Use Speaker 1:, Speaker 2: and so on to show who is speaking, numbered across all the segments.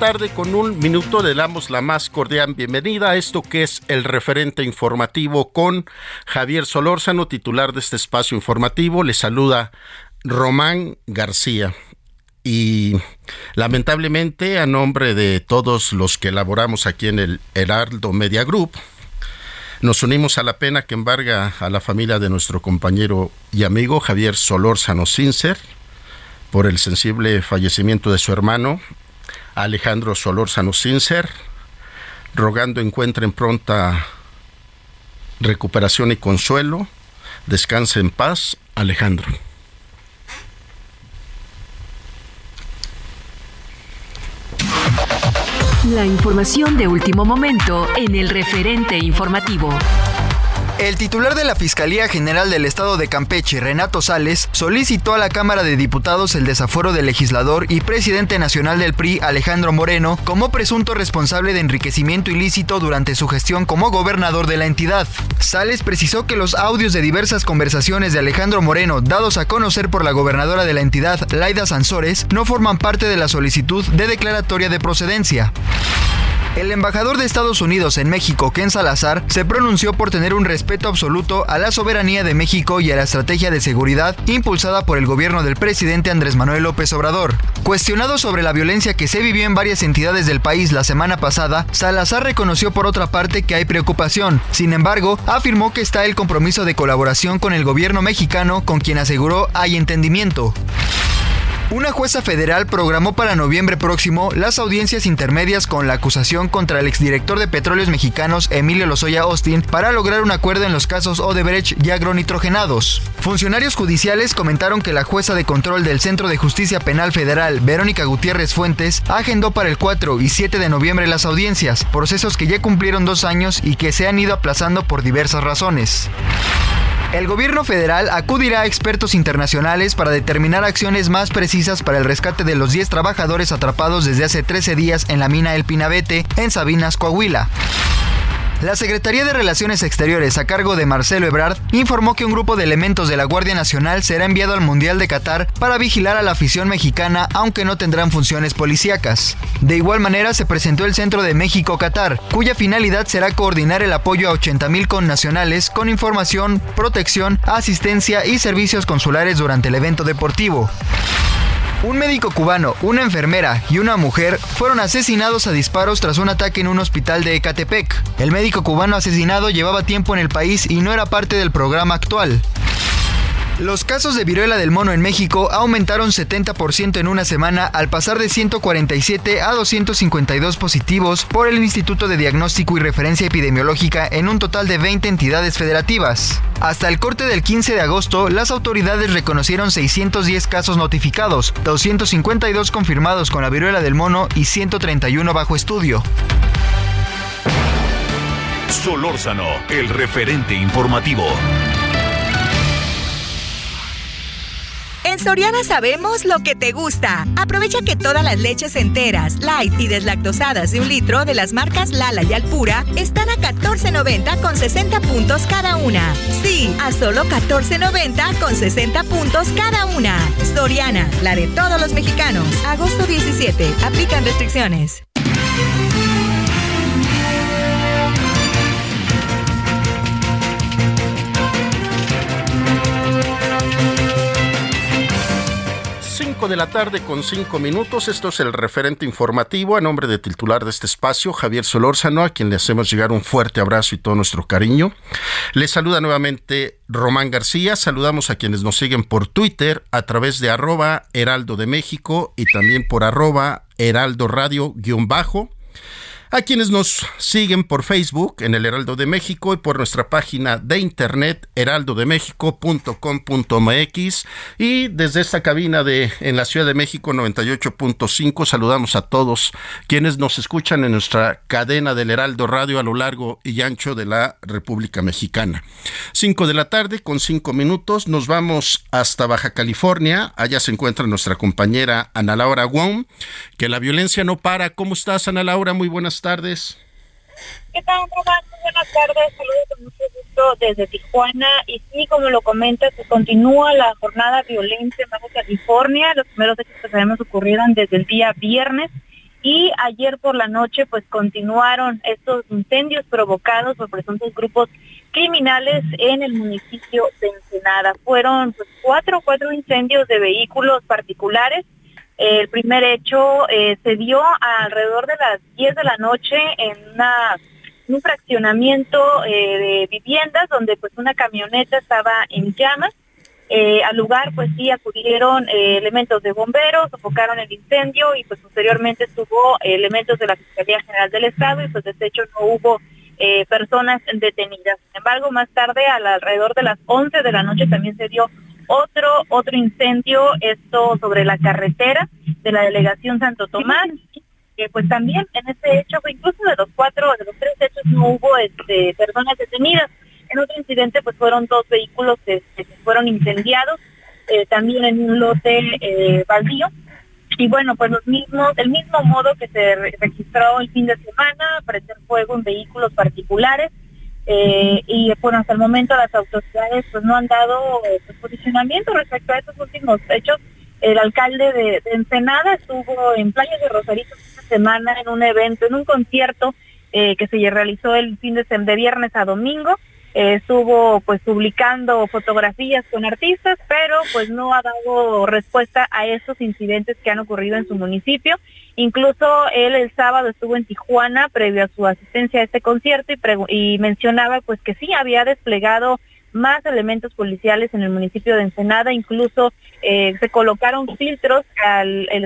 Speaker 1: tarde con un minuto. Le damos la más cordial bienvenida a esto que es el referente informativo con Javier Solórzano, titular de este espacio informativo. Le saluda Román García. Y lamentablemente, a nombre de todos los que elaboramos aquí en el Heraldo Media Group, nos unimos a la pena que embarga a la familia de nuestro compañero y amigo Javier Solórzano Sincer por el sensible fallecimiento de su hermano Alejandro Solórzano Sincer, rogando encuentren pronta recuperación y consuelo. Descanse en paz, Alejandro.
Speaker 2: La información de último momento en el referente informativo.
Speaker 3: El titular de la Fiscalía General del Estado de Campeche, Renato Sales, solicitó a la Cámara de Diputados el desafuero del legislador y presidente nacional del PRI, Alejandro Moreno, como presunto responsable de enriquecimiento ilícito durante su gestión como gobernador de la entidad. Sales precisó que los audios de diversas conversaciones de Alejandro Moreno, dados a conocer por la gobernadora de la entidad, Laida Sansores, no forman parte de la solicitud de declaratoria de procedencia. El embajador de Estados Unidos en México, Ken Salazar, se pronunció por tener un respeto respeto absoluto a la soberanía de México y a la estrategia de seguridad impulsada por el gobierno del presidente Andrés Manuel López Obrador. Cuestionado sobre la violencia que se vivió en varias entidades del país la semana pasada, Salazar reconoció por otra parte que hay preocupación. Sin embargo, afirmó que está el compromiso de colaboración con el gobierno mexicano con quien aseguró hay entendimiento. Una jueza federal programó para noviembre próximo las audiencias intermedias con la acusación contra el exdirector de Petróleos Mexicanos Emilio Lozoya Austin para lograr un acuerdo en los casos Odebrecht y agronitrogenados. Funcionarios judiciales comentaron que la jueza de control del Centro de Justicia Penal Federal, Verónica Gutiérrez Fuentes, agendó para el 4 y 7 de noviembre las audiencias, procesos que ya cumplieron dos años y que se han ido aplazando por diversas razones. El gobierno federal acudirá a expertos internacionales para determinar acciones más precisas para el rescate de los 10 trabajadores atrapados desde hace 13 días en la mina El Pinabete, en Sabinas, Coahuila. La Secretaría de Relaciones Exteriores, a cargo de Marcelo Ebrard, informó que un grupo de elementos de la Guardia Nacional será enviado al Mundial de Qatar para vigilar a la afición mexicana, aunque no tendrán funciones policíacas. De igual manera, se presentó el Centro de México-Qatar, cuya finalidad será coordinar el apoyo a 80.000 connacionales con información, protección, asistencia y servicios consulares durante el evento deportivo. Un médico cubano, una enfermera y una mujer fueron asesinados a disparos tras un ataque en un hospital de Ecatepec. El médico cubano asesinado llevaba tiempo en el país y no era parte del programa actual. Los casos de viruela del mono en México aumentaron 70% en una semana al pasar de 147 a 252 positivos por el Instituto de Diagnóstico y Referencia Epidemiológica en un total de 20 entidades federativas. Hasta el corte del 15 de agosto, las autoridades reconocieron 610 casos notificados, 252 confirmados con la viruela del mono y 131 bajo estudio.
Speaker 4: Solórzano, el referente informativo.
Speaker 5: En Soriana sabemos lo que te gusta. Aprovecha que todas las leches enteras, light y deslactosadas de un litro de las marcas Lala y Alpura están a 14.90 con 60 puntos cada una. Sí, a solo 14.90 con 60 puntos cada una. Soriana, la de todos los mexicanos. Agosto 17. Aplican restricciones.
Speaker 1: 5 de la tarde con 5 minutos. Esto es el referente informativo a nombre de titular de este espacio, Javier Solórzano, a quien le hacemos llegar un fuerte abrazo y todo nuestro cariño. Le saluda nuevamente Román García. Saludamos a quienes nos siguen por Twitter a través de arroba Heraldo de México y también por arroba Heraldo Radio guion bajo a quienes nos siguen por Facebook en el Heraldo de México y por nuestra página de internet heraldodemexico.com.mx y desde esta cabina de en la Ciudad de México 98.5 saludamos a todos quienes nos escuchan en nuestra cadena del Heraldo Radio a lo largo y ancho de la República Mexicana. 5 de la tarde con 5 minutos nos vamos hasta Baja California, allá se encuentra nuestra compañera Ana Laura Wong, que la violencia no para. ¿Cómo estás Ana Laura? Muy buenas tardes.
Speaker 6: ¿Qué tal, Román? Buenas tardes, saludos con mucho gusto desde Tijuana. Y sí, como lo comentas, pues continúa la jornada violenta en Baja California. Los primeros hechos que sabemos ocurrieron desde el día viernes. Y ayer por la noche, pues continuaron estos incendios provocados por presuntos grupos criminales en el municipio de Ensenada. Fueron pues, cuatro, cuatro incendios de vehículos particulares el primer hecho eh, se dio alrededor de las 10 de la noche en, un fraccionamiento eh, de viviendas donde pues una camioneta estaba en llamas. Eh, al lugar pues sí acudieron elementos de bomberos, sofocaron el incendio y pues posteriormente estuvo elementos de la Fiscalía General del Estado y pues de hecho no hubo personas detenidas. Sin embargo, más tarde, alrededor de las 11 de la noche también se dio otro, otro incendio, esto sobre la carretera de la delegación Santo Tomás, que pues también en este hecho, incluso de los cuatro, de los tres hechos no hubo este, personas detenidas. En otro incidente pues fueron dos vehículos que, fueron incendiados, eh, también en un lote eh, baldío. Y bueno, pues los mismos, el mismo modo que se registró el fin de semana, prender fuego en vehículos particulares, eh, y bueno, hasta el momento las autoridades pues no han dado pues, posicionamiento respecto a estos últimos hechos. El alcalde de, Ensenada estuvo en Playa de Rosarito esta semana en un evento, en un concierto eh, que se realizó el fin de, de viernes a domingo. Eh, estuvo pues publicando fotografías con artistas, pero pues no ha dado respuesta a esos incidentes que han ocurrido en su municipio. Incluso él el sábado estuvo en Tijuana previo a su asistencia a este concierto y, y mencionaba pues que sí había desplegado más elementos policiales en el municipio de Ensenada, incluso eh, se colocaron filtros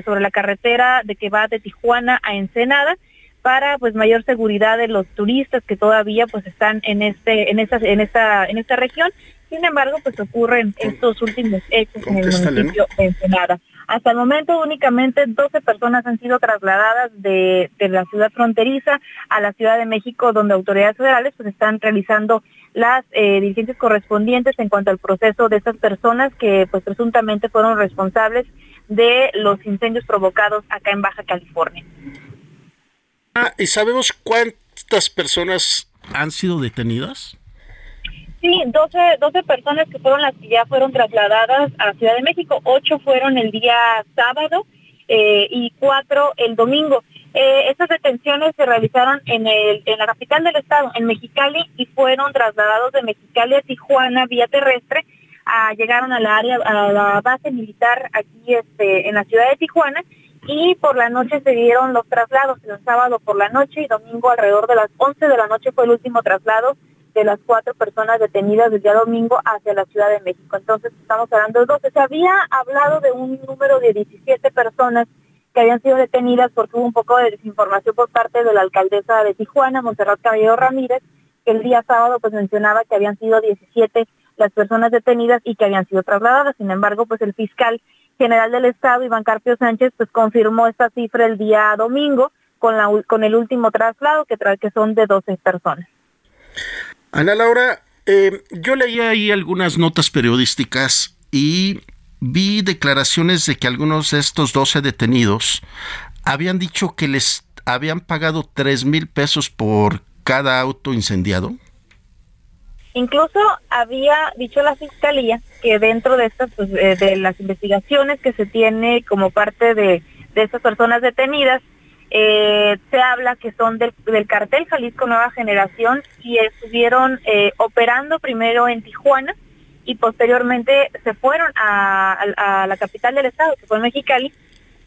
Speaker 6: sobre la carretera de que va de Tijuana a Ensenada para pues mayor seguridad de los turistas que todavía pues están en este en esta en esta en esta región. Sin embargo, pues ocurren estos últimos hechos en el municipio de Ensenada. Hasta el momento únicamente 12 personas han sido trasladadas de, la ciudad fronteriza a la Ciudad de México, donde autoridades federales pues están realizando las eh, diligencias correspondientes en cuanto al proceso de estas personas que pues presuntamente fueron responsables de los incendios provocados acá en Baja California.
Speaker 1: Ah, ¿Y sabemos cuántas personas han sido detenidas?
Speaker 6: Sí, 12, 12 personas que fueron las que ya fueron trasladadas a Ciudad de México, 8 fueron el día sábado eh, y 4 el domingo. Eh, estas detenciones se realizaron en, el, en la capital del estado, en Mexicali, y fueron trasladados de Mexicali a Tijuana vía terrestre. llegaron a la área, a la base militar aquí este, en la ciudad de Tijuana y por la noche se dieron los traslados, el sábado por la noche y domingo alrededor de las 11 de la noche fue el último traslado de las cuatro personas detenidas desde día domingo hacia la Ciudad de México. Entonces estamos hablando de 12. Se había hablado de un número de 17 personas que habían sido detenidas porque hubo un poco de desinformación por parte de la alcaldesa de Tijuana, Monserrat Caballero Ramírez, que el día sábado pues mencionaba que habían sido 17 las personas detenidas y que habían sido trasladadas. Sin embargo, pues el fiscal general del Estado, Iván Carpio Sánchez, pues confirmó esta cifra el día domingo con, la, con el último traslado, que, que son de 12 personas.
Speaker 1: Ana Laura, eh, yo leí ahí algunas notas periodísticas y vi declaraciones de que algunos de estos 12 detenidos habían dicho que les habían pagado 3 mil pesos por cada auto incendiado.
Speaker 6: Incluso había dicho la fiscalía que dentro de estas, pues, eh, de las investigaciones que se tiene como parte de, de estas personas detenidas, eh, se habla que son del, cartel Jalisco Nueva Generación y estuvieron eh, operando primero en Tijuana y posteriormente se fueron a, la capital del estado, que fue Mexicali,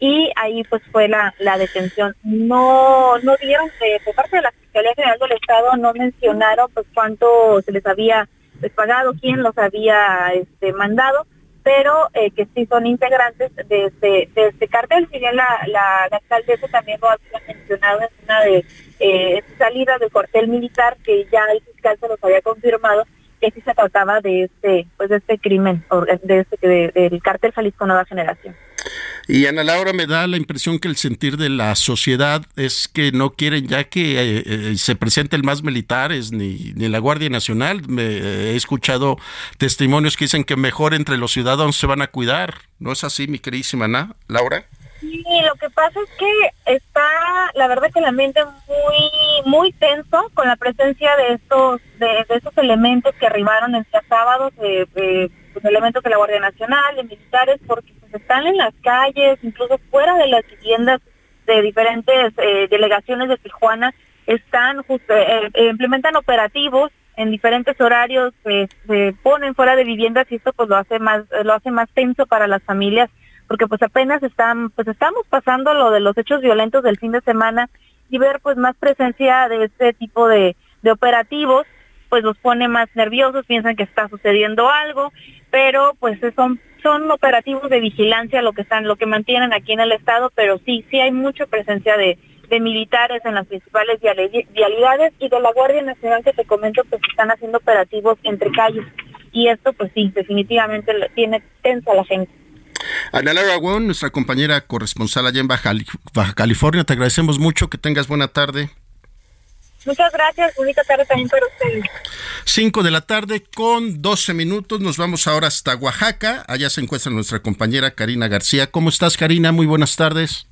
Speaker 6: y ahí pues fue la, detención. No, no dieron, eh, por parte de la Fiscalía General del Estado, no mencionaron pues cuánto se les había pagado, quién los había este, mandado, pero eh, que sí son integrantes de este, de este cartel. Si bien la, la, alcaldesa también lo había mencionado en una de eh, salidas del cuartel militar, que ya el fiscal se los había confirmado, que sí se trataba de este, pues de este crimen, de este, del cartel Jalisco Nueva Generación.
Speaker 1: Y Ana Laura me da la impresión que el sentir de la sociedad es que no quieren ya que eh, eh, se presenten más militares ni, ni la Guardia Nacional. Me, he escuchado testimonios que dicen que mejor entre los ciudadanos se van a cuidar. ¿No es así, mi queridísima Ana Laura?
Speaker 6: Sí, lo que pasa es que está, la verdad que el ambiente muy, muy tenso con la presencia de estos, de, esos elementos que arribaron el día sábado, de, pues, elementos de la Guardia Nacional, de militares, porque están en las calles, incluso fuera de las viviendas de diferentes eh, delegaciones de Tijuana, están justo, eh, eh, implementan operativos en diferentes horarios, se ponen fuera de viviendas y esto pues lo hace más, lo hace más tenso para las familias, porque pues apenas están, pues estamos pasando lo de los hechos violentos del fin de semana y ver pues más presencia de este tipo de, de operativos pues los pone más nerviosos, piensan que está sucediendo algo, pero pues son son operativos de vigilancia lo que están, lo que mantienen aquí en el estado, pero sí, sí hay mucha presencia de, militares en las principales vialidades y de la Guardia Nacional que te comento pues están haciendo operativos entre calles y esto pues sí, definitivamente tiene tensa la gente.
Speaker 1: Ana Laura nuestra compañera corresponsal allá en Baja California, te agradecemos mucho, que tengas buena tarde.
Speaker 6: Muchas gracias, bonita tarde también para ustedes.
Speaker 1: 5 de la tarde con 12 minutos, nos vamos ahora hasta Oaxaca, allá se encuentra nuestra compañera Karina García. ¿Cómo estás Karina? Muy buenas tardes.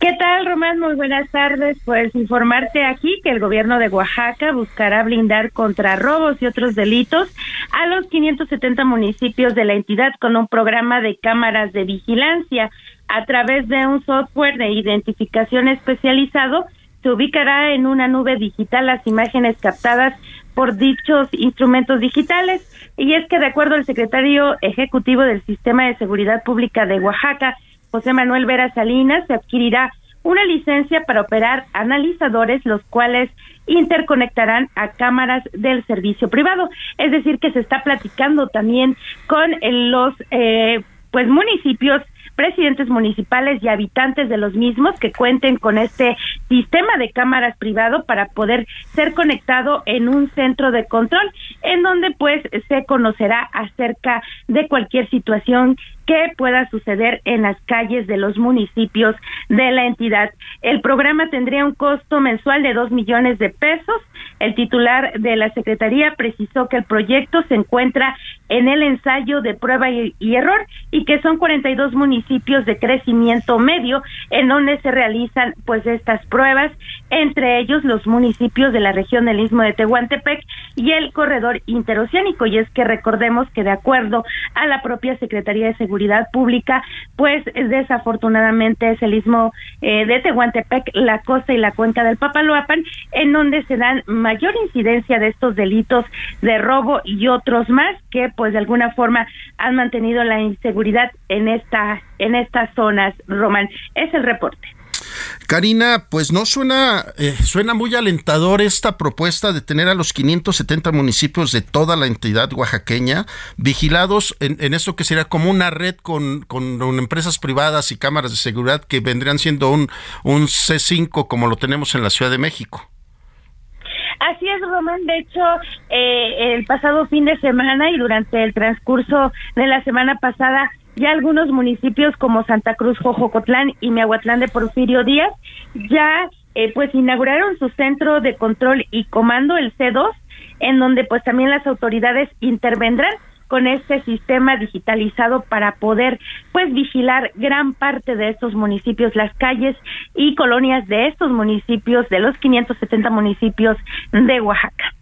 Speaker 7: ¿Qué tal, Román? Muy buenas tardes. Pues informarte aquí que el gobierno de Oaxaca buscará blindar contra robos y otros delitos a los 570 municipios de la entidad con un programa de cámaras de vigilancia a través de un software de identificación especializado se ubicará en una nube digital las imágenes captadas por dichos instrumentos digitales. Y es que de acuerdo al secretario ejecutivo del Sistema de Seguridad Pública de Oaxaca, José Manuel Vera Salinas, se adquirirá una licencia para operar analizadores, los cuales interconectarán a cámaras del servicio privado. Es decir, que se está platicando también con los eh, pues municipios presidentes municipales y habitantes de los mismos que cuenten con este sistema de cámaras privado para poder ser conectado en un centro de control en donde pues se conocerá acerca de cualquier situación que pueda suceder en las calles de los municipios de la entidad. El programa tendría un costo mensual de dos millones de pesos. El titular de la Secretaría precisó que el proyecto se encuentra en el ensayo de prueba y, error y que son 42 municipios de crecimiento medio en donde se realizan pues estas pruebas, entre ellos los municipios de la región del Istmo de Tehuantepec y el corredor interoceánico. Y es que recordemos que de acuerdo a la propia Secretaría de Seguridad pública, pues desafortunadamente es el istmo eh, de Tehuantepec, la costa y la cuenca del Papaloapan, en donde se dan mayor incidencia de estos delitos de robo y otros más que pues de alguna forma han mantenido la inseguridad en esta en estas zonas, Román. Es el reporte.
Speaker 1: Karina, pues no suena, eh, suena muy alentador esta propuesta de tener a los 570 municipios de toda la entidad oaxaqueña vigilados en, en esto que sería como una red con, con, empresas privadas y cámaras de seguridad que vendrían siendo un, un C5 como lo tenemos en la Ciudad de México.
Speaker 7: Así es, Román. De hecho, eh, el pasado fin de semana y durante el transcurso de la semana pasada ya algunos municipios como Santa Cruz, Jojocotlán y Miahuatlán de Porfirio Díaz ya eh, pues inauguraron su centro de control y comando, el C2, en donde pues también las autoridades intervendrán con este sistema digitalizado para poder pues vigilar gran parte de estos municipios, las calles y colonias de estos municipios, de los 570 municipios de Oaxaca.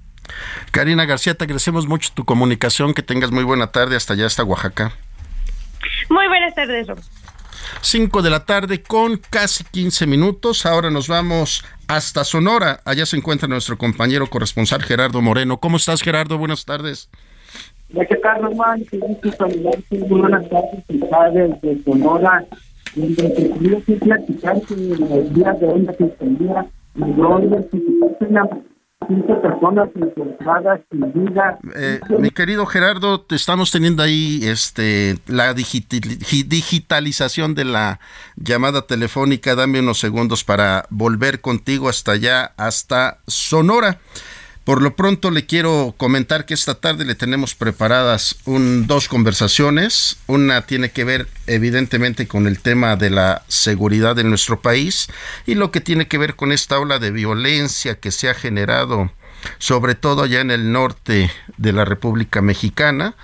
Speaker 1: Karina García, te agradecemos mucho tu comunicación, que tengas muy buena tarde hasta allá, hasta Oaxaca.
Speaker 7: Muy buenas tardes, Rob.
Speaker 1: 5 de la tarde con casi 15 minutos. Ahora nos vamos hasta Sonora. Allá se encuentra nuestro compañero corresponsal Gerardo Moreno. ¿Cómo estás, Gerardo? Buenas tardes.
Speaker 8: ¿Qué tal, Román? Qué gusto. Buenas tardes, desde Sonora. Donde te quería platicar que los días de onda que extendía, donde se 15 personas encontradas sin vida.
Speaker 1: Eh, mi querido Gerardo, te estamos teniendo ahí este la digitalización de la llamada telefónica. Dame unos segundos para volver contigo hasta allá, hasta Sonora. Por lo pronto le quiero comentar que esta tarde le tenemos preparadas un, dos conversaciones. Una tiene que ver evidentemente con el tema de la seguridad en nuestro país y lo que tiene que ver con esta ola de violencia que se ha generado sobre todo allá en el norte de la República Mexicana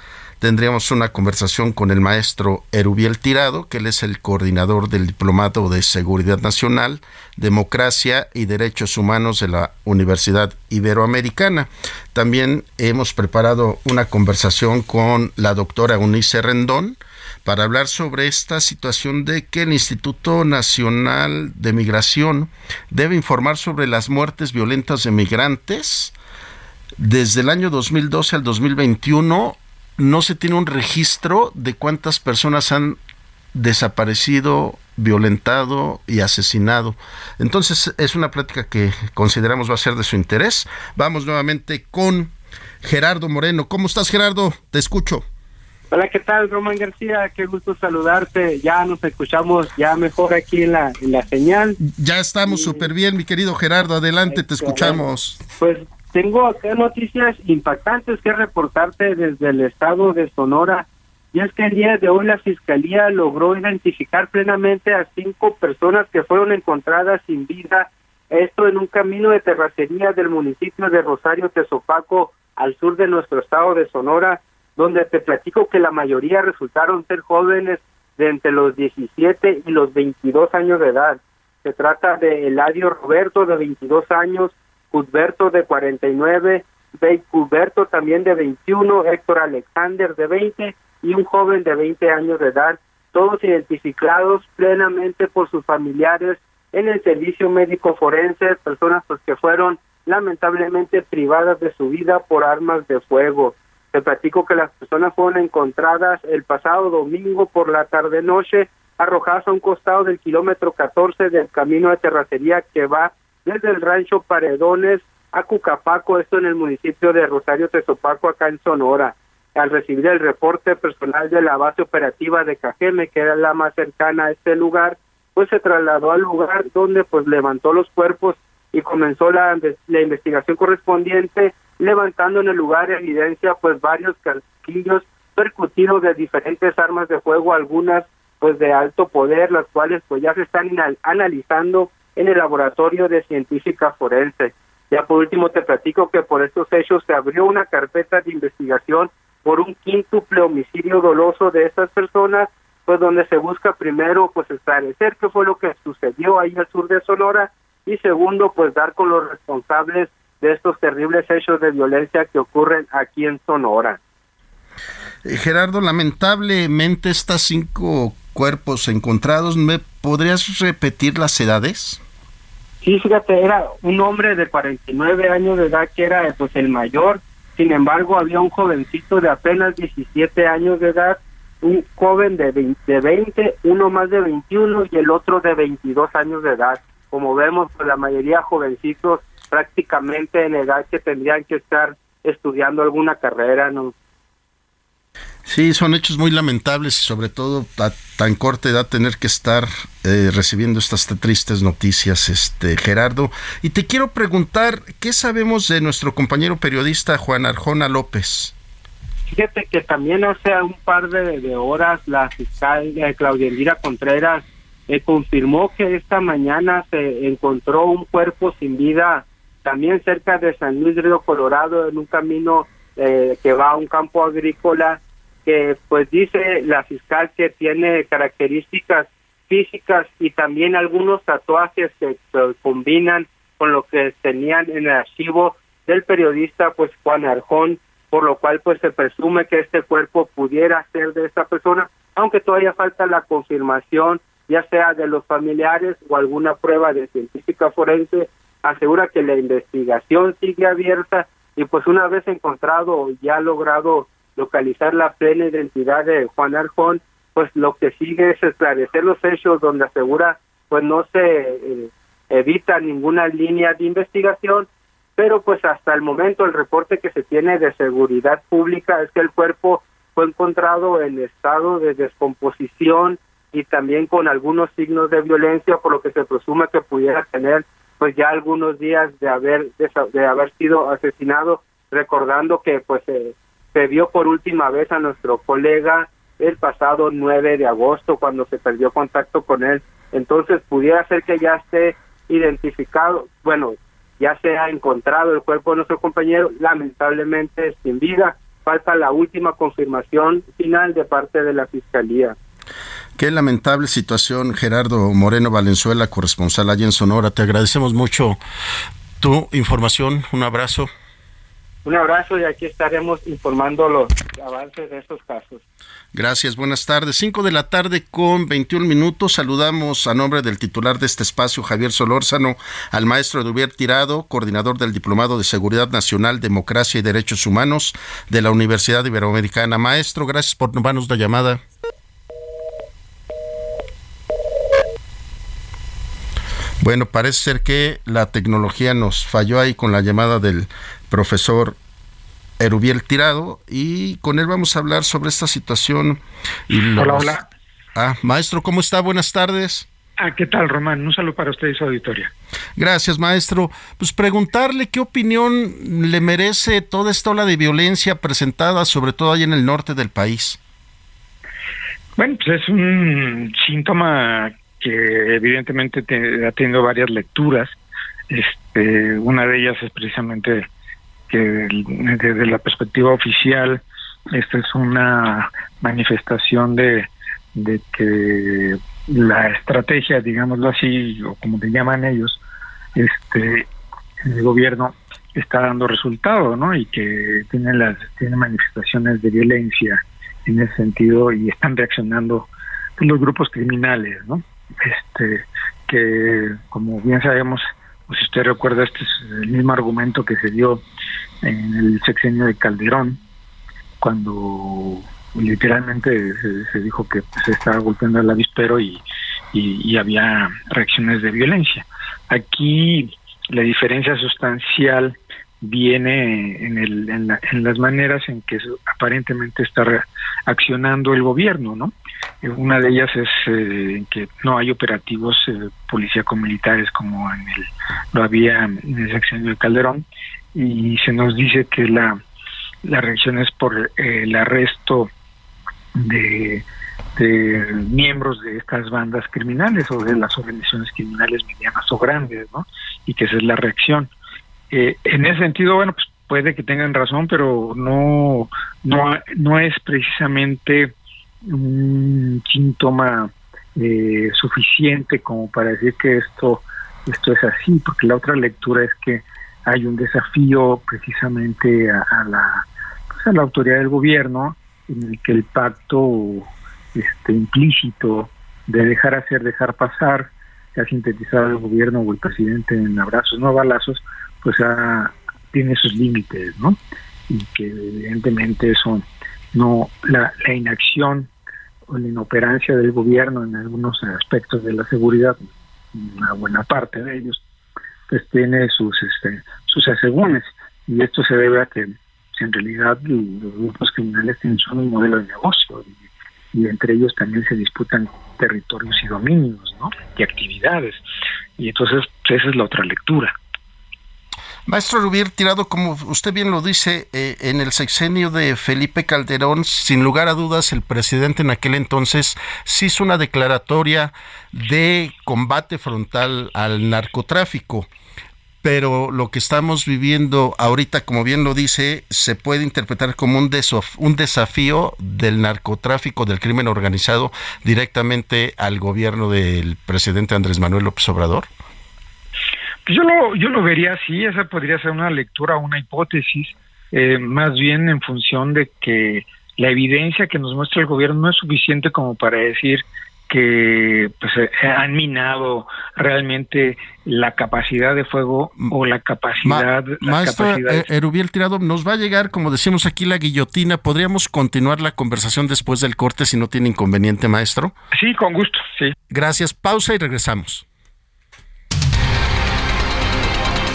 Speaker 1: tendríamos una conversación con el maestro Erubiel Tirado, que él es el coordinador del Diplomado de Seguridad Nacional, Democracia y Derechos Humanos de la Universidad Iberoamericana. También hemos preparado una conversación con la doctora Unice Rendón, para hablar sobre esta situación de que el Instituto Nacional de Migración debe informar sobre las muertes violentas de migrantes. Desde el año 2012 al 2021 no se tiene un registro de cuántas personas han desaparecido, violentado y asesinado. Entonces es una plática que consideramos va a ser de su interés. Vamos nuevamente con Gerardo Moreno. ¿Cómo estás Gerardo? Te escucho.
Speaker 8: Hola, ¿qué tal, Román García? Qué gusto saludarte. Ya nos escuchamos ya mejor aquí en la, en la señal.
Speaker 1: Ya estamos súper bien, mi querido Gerardo. Adelante, te escuchamos.
Speaker 8: Pues tengo acá noticias impactantes que reportarte desde el estado de Sonora. Y es que el día de hoy la Fiscalía logró identificar plenamente a cinco personas que fueron encontradas sin vida. Esto en un camino de terracería del municipio de Rosario Tezopaco, al sur de nuestro estado de Sonora, donde te platico que la mayoría resultaron ser jóvenes de entre los 17 y los 22 años de edad. Se trata de Eladio Roberto, de 22 años, Cusberto de 49, Cuberto también de 21, Héctor Alexander de 20 y un joven de 20 años de edad, todos identificados plenamente por sus familiares en el servicio médico forense, personas pues que fueron lamentablemente privadas de su vida por armas de fuego. Te platico que las personas fueron encontradas el pasado domingo por la tarde noche arrojadas a un costado del kilómetro 14 del camino de terracería que va desde el rancho Paredones a Cucapaco, esto en el municipio de Rosario Tezopaco, acá en Sonora. Al recibir el reporte personal de la base operativa de Cajeme, que era la más cercana a este lugar, pues se trasladó al lugar donde pues levantó los cuerpos y comenzó la, la investigación correspondiente, levantando en el lugar evidencia pues varios casquillos percutidos de diferentes armas de fuego, algunas pues de alto poder, las cuales pues ya se están analizando en el laboratorio de científica forense. Ya por último te platico que por estos hechos se abrió una carpeta de investigación por un quíntuple homicidio doloso de estas personas, pues donde se busca primero pues esclarecer qué fue lo que sucedió ahí al sur de Sonora y segundo pues dar con los responsables de estos terribles hechos de violencia que ocurren aquí en Sonora.
Speaker 1: Eh, Gerardo, lamentablemente estas cinco cuerpos encontrados, ¿me podrías repetir las edades?
Speaker 8: Sí, fíjate, era un hombre de 49 años de edad que era pues el mayor, sin embargo había un jovencito de apenas 17 años de edad, un joven de 20, uno más de 21 y el otro de 22 años de edad. Como vemos, pues la mayoría jovencitos prácticamente en edad que tendrían que estar estudiando alguna carrera, ¿no?
Speaker 1: Sí, son hechos muy lamentables y sobre todo a tan corta edad tener que estar eh, recibiendo estas tristes noticias, este Gerardo. Y te quiero preguntar, ¿qué sabemos de nuestro compañero periodista Juan Arjona López?
Speaker 8: Fíjate que también hace un par de, horas la fiscal eh, Claudia Elvira Contreras eh, confirmó que esta mañana se encontró un cuerpo sin vida también cerca de San Luis Río Colorado en un camino que va a un campo agrícola que pues dice la fiscal que tiene características físicas y también algunos tatuajes que combinan con lo que tenían en el archivo del periodista pues Juan Arjón, por lo cual pues se presume que este cuerpo pudiera ser de esta persona, aunque todavía falta la confirmación ya sea de los familiares o alguna prueba de científica forense, asegura que la investigación sigue abierta y pues una vez encontrado ya logrado localizar la plena identidad de Juan Arjón, pues lo que sigue es esclarecer los hechos donde asegura pues no se eh, evita ninguna línea de investigación, pero pues hasta el momento el reporte que se tiene de seguridad pública es que el cuerpo fue encontrado en estado de descomposición y también con algunos signos de violencia, por lo que se presume que pudiera tener pues ya algunos días de haber de, haber sido asesinado, recordando que pues se vio por última vez a nuestro colega el pasado 9 de agosto cuando se perdió contacto con él. Entonces pudiera ser que ya esté identificado, bueno, ya se ha encontrado el cuerpo de nuestro compañero, lamentablemente sin vida. Falta la última confirmación final de parte de la Fiscalía.
Speaker 1: Qué lamentable situación, Gerardo Moreno Valenzuela, corresponsal allí en Sonora. Te agradecemos mucho tu información. Un abrazo.
Speaker 8: Un abrazo y aquí estaremos informando los avances de estos casos.
Speaker 1: Gracias, buenas tardes. Cinco de la tarde con 21 minutos. Saludamos a nombre del titular de este espacio, Javier Solórzano, al maestro Eduvier Tirado, coordinador del Diplomado de Seguridad Nacional, Democracia y Derechos Humanos de la Universidad Iberoamericana. Maestro, gracias por tomarnos la llamada. Bueno, parece ser que la tecnología nos falló ahí con la llamada del profesor Erubiel Tirado y con él vamos a hablar sobre esta situación.
Speaker 9: Y Hola, hola.
Speaker 1: Ah, maestro, ¿cómo está? Buenas tardes.
Speaker 9: Ah, ¿qué tal, Román? Un saludo para usted y su auditoria.
Speaker 1: Gracias, maestro. Pues preguntarle qué opinión le merece toda esta ola de violencia presentada, sobre todo ahí en el norte del país.
Speaker 9: Bueno, pues es un síntoma que evidentemente ha tenido varias lecturas. Este, una de ellas es precisamente que desde la perspectiva oficial esta es una manifestación de, de que la estrategia, digámoslo así, o como le llaman ellos, este el gobierno está dando resultado, ¿no? Y que tiene las tiene manifestaciones de violencia en ese sentido y están reaccionando los grupos criminales, ¿no? Este que como bien sabemos, pues si usted recuerda, este es el mismo argumento que se dio en el sexenio de Calderón, cuando literalmente se, dijo que se estaba golpeando el avispero y, y, había reacciones de violencia. Aquí la diferencia sustancial viene en, el, en, en, las maneras en que aparentemente está accionando el gobierno, ¿no? Eh, una de ellas es eh, que no hay operativos eh, policíaco-militares como en el, lo había en el sexenio de Calderón y se nos dice que la, la reacción es por el arresto de miembros de estas bandas criminales o de las organizaciones criminales medianas o grandes, ¿no? Y que esa es la reacción. En ese sentido, bueno, pues puede que tengan razón, pero no, no, no es precisamente un síntoma eh, suficiente como para decir que esto esto es así porque la otra lectura es que hay un desafío precisamente a, la pues a la autoridad del gobierno en el que el pacto este implícito de dejar hacer dejar pasar que ha sintetizado el gobierno o el presidente en abrazos no balazos pues tiene sus límites no y que evidentemente eso no la, inacción o la inoperancia del gobierno en algunos aspectos de la seguridad, una buena parte de ellos, pues tiene sus este, sus asegúnes y esto se debe a que en realidad los grupos criminales tienen un modelo de negocio y, y, entre ellos también se disputan territorios y dominios, ¿no? Y actividades. Y entonces pues, esa es la otra lectura.
Speaker 1: Maestro Rubier Tirado, como usted bien lo dice, eh, en el sexenio de Felipe Calderón, sin lugar a dudas, el presidente en aquel entonces sí hizo una declaratoria de combate frontal al narcotráfico. pero lo que estamos viviendo ahorita, como bien lo dice, se puede interpretar como un, un desafío del narcotráfico, del crimen organizado, directamente al gobierno del presidente Andrés Manuel López Obrador.
Speaker 9: Yo lo, yo lo vería así, esa podría ser una lectura, una hipótesis, eh, más bien en función de que la evidencia que nos muestra el gobierno no es suficiente como para decir que pues, eh, han minado realmente la capacidad de fuego o la capacidad...
Speaker 1: maestro eh, Erubiel Tirado, nos va a llegar, como decimos aquí, la guillotina. ¿Podríamos continuar la conversación después del corte si no tiene inconveniente, maestro?
Speaker 9: Sí, con gusto, sí.
Speaker 1: Gracias. Pausa y regresamos.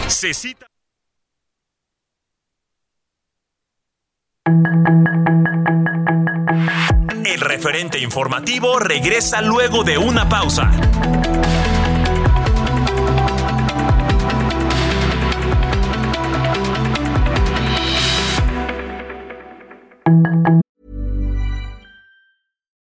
Speaker 4: Se cita. El referente informativo regresa luego de una pausa.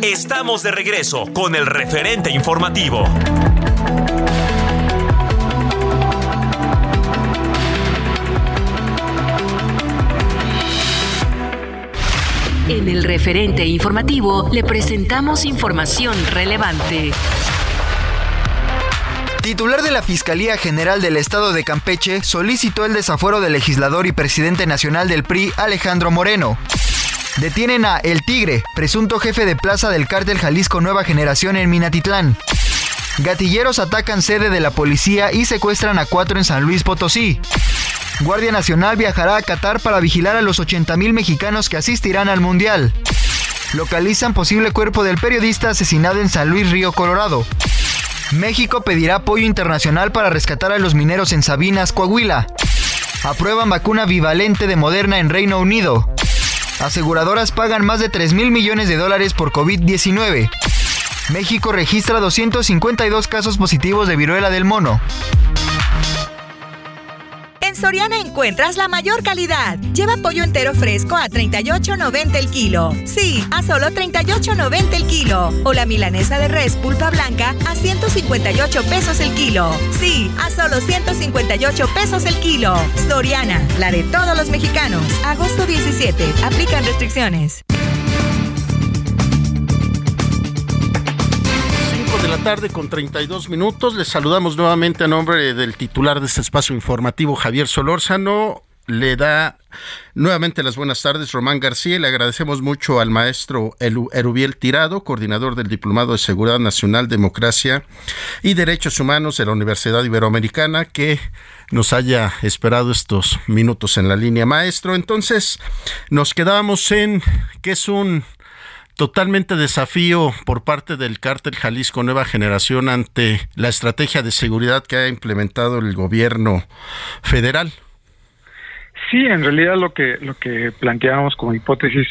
Speaker 4: Estamos de regreso con el referente informativo.
Speaker 2: En el referente informativo le presentamos información relevante.
Speaker 3: Titular de la Fiscalía General del Estado de Campeche solicitó el desafuero del legislador y presidente nacional del PRI, Alejandro Moreno. Detienen a El Tigre, presunto jefe de plaza del cártel Jalisco Nueva Generación en Minatitlán. Gatilleros atacan sede de la policía y secuestran a cuatro en San Luis Potosí. Guardia Nacional viajará a Qatar para vigilar a los 80.000 mexicanos que asistirán al Mundial. Localizan posible cuerpo del periodista asesinado en San Luis Río, Colorado. México pedirá apoyo internacional para rescatar a los mineros en Sabinas, Coahuila. Aprueban vacuna bivalente de Moderna en Reino Unido. Aseguradoras pagan más de 3 mil millones de dólares por COVID-19. México registra 252 casos positivos de viruela del mono.
Speaker 5: En Soriana encuentras la mayor calidad. Lleva pollo entero fresco a 38.90 el kilo. Sí, a solo 38.90 el kilo. O la milanesa de res pulpa blanca a 158 pesos el kilo. Sí, a solo 158 pesos el kilo. Soriana, la de todos los mexicanos. Agosto 17. Aplican restricciones.
Speaker 1: La tarde con 32 minutos. Les saludamos nuevamente a nombre del titular de este espacio informativo, Javier Solórzano. Le da nuevamente las buenas tardes, Román García. Le agradecemos mucho al maestro Erubiel Tirado, coordinador del Diplomado de Seguridad Nacional, Democracia y Derechos Humanos de la Universidad Iberoamericana, que nos haya esperado estos minutos en la línea. Maestro, entonces nos quedamos en que es un totalmente desafío por parte del cártel Jalisco Nueva Generación ante la estrategia de seguridad que ha implementado el gobierno federal.
Speaker 9: Sí, en realidad lo que lo que planteábamos como hipótesis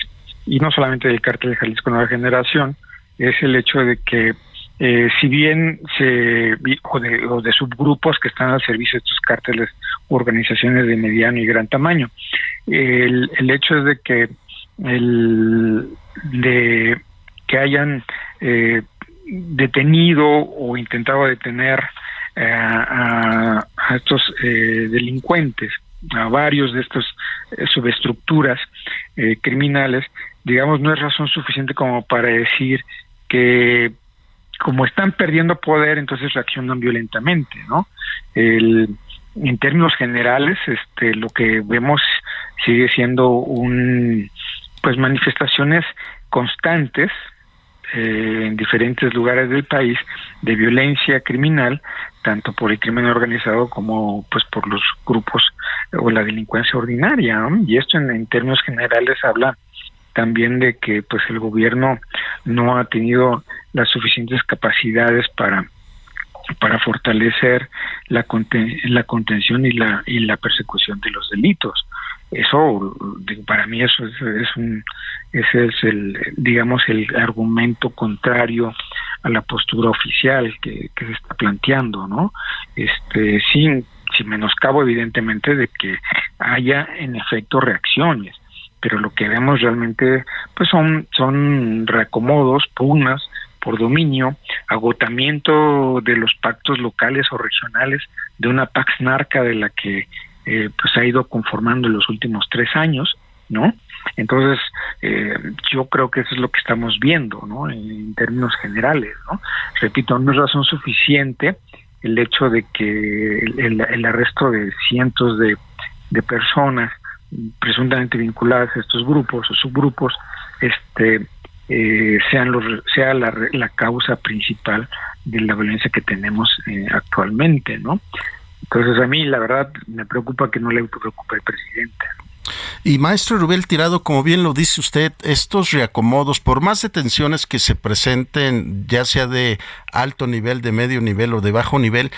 Speaker 9: y no solamente del cártel Jalisco Nueva Generación es el hecho de que eh, si bien se o de, o de, subgrupos que están al servicio de estos cárteles organizaciones de mediano y gran tamaño el, el hecho es de que el, de que hayan eh, detenido o intentado detener eh, a, estos eh, delincuentes, a varios de estos subestructuras criminales, digamos, no es razón suficiente como para decir que como están perdiendo poder, entonces reaccionan violentamente, ¿no? El, en términos generales, este, lo que vemos sigue siendo un pues manifestaciones constantes eh, en diferentes lugares del país de violencia criminal tanto por el crimen organizado como pues por los grupos o la delincuencia ordinaria y esto en, términos generales habla también de que pues el gobierno no ha tenido las suficientes capacidades para para fortalecer la, la contención y la y la persecución de los delitos eso para mí eso es, un ese es el digamos el argumento contrario a la postura oficial que, que se está planteando no este sin sin menoscabo evidentemente de que haya en efecto reacciones pero lo que vemos realmente pues son son reacomodos pugnas por dominio, agotamiento de los pactos locales o regionales de una pax narca de la que eh, pues ha ido conformando en los últimos tres años, ¿no? Entonces, eh, yo creo que eso es lo que estamos viendo, ¿no? En, términos generales, ¿no? Repito, no es razón suficiente el hecho de que el, arresto de cientos de, personas presuntamente vinculadas a estos grupos o subgrupos, este, eh, sean los, sea la, la, causa principal de la violencia que tenemos eh, actualmente, ¿no? Entonces a mí la verdad me preocupa que no le preocupe el presidente.
Speaker 1: Y maestro Rubel Tirado, como bien lo dice usted, estos reacomodos, por más detenciones que se presenten, ya sea de alto nivel, de medio nivel o de bajo nivel,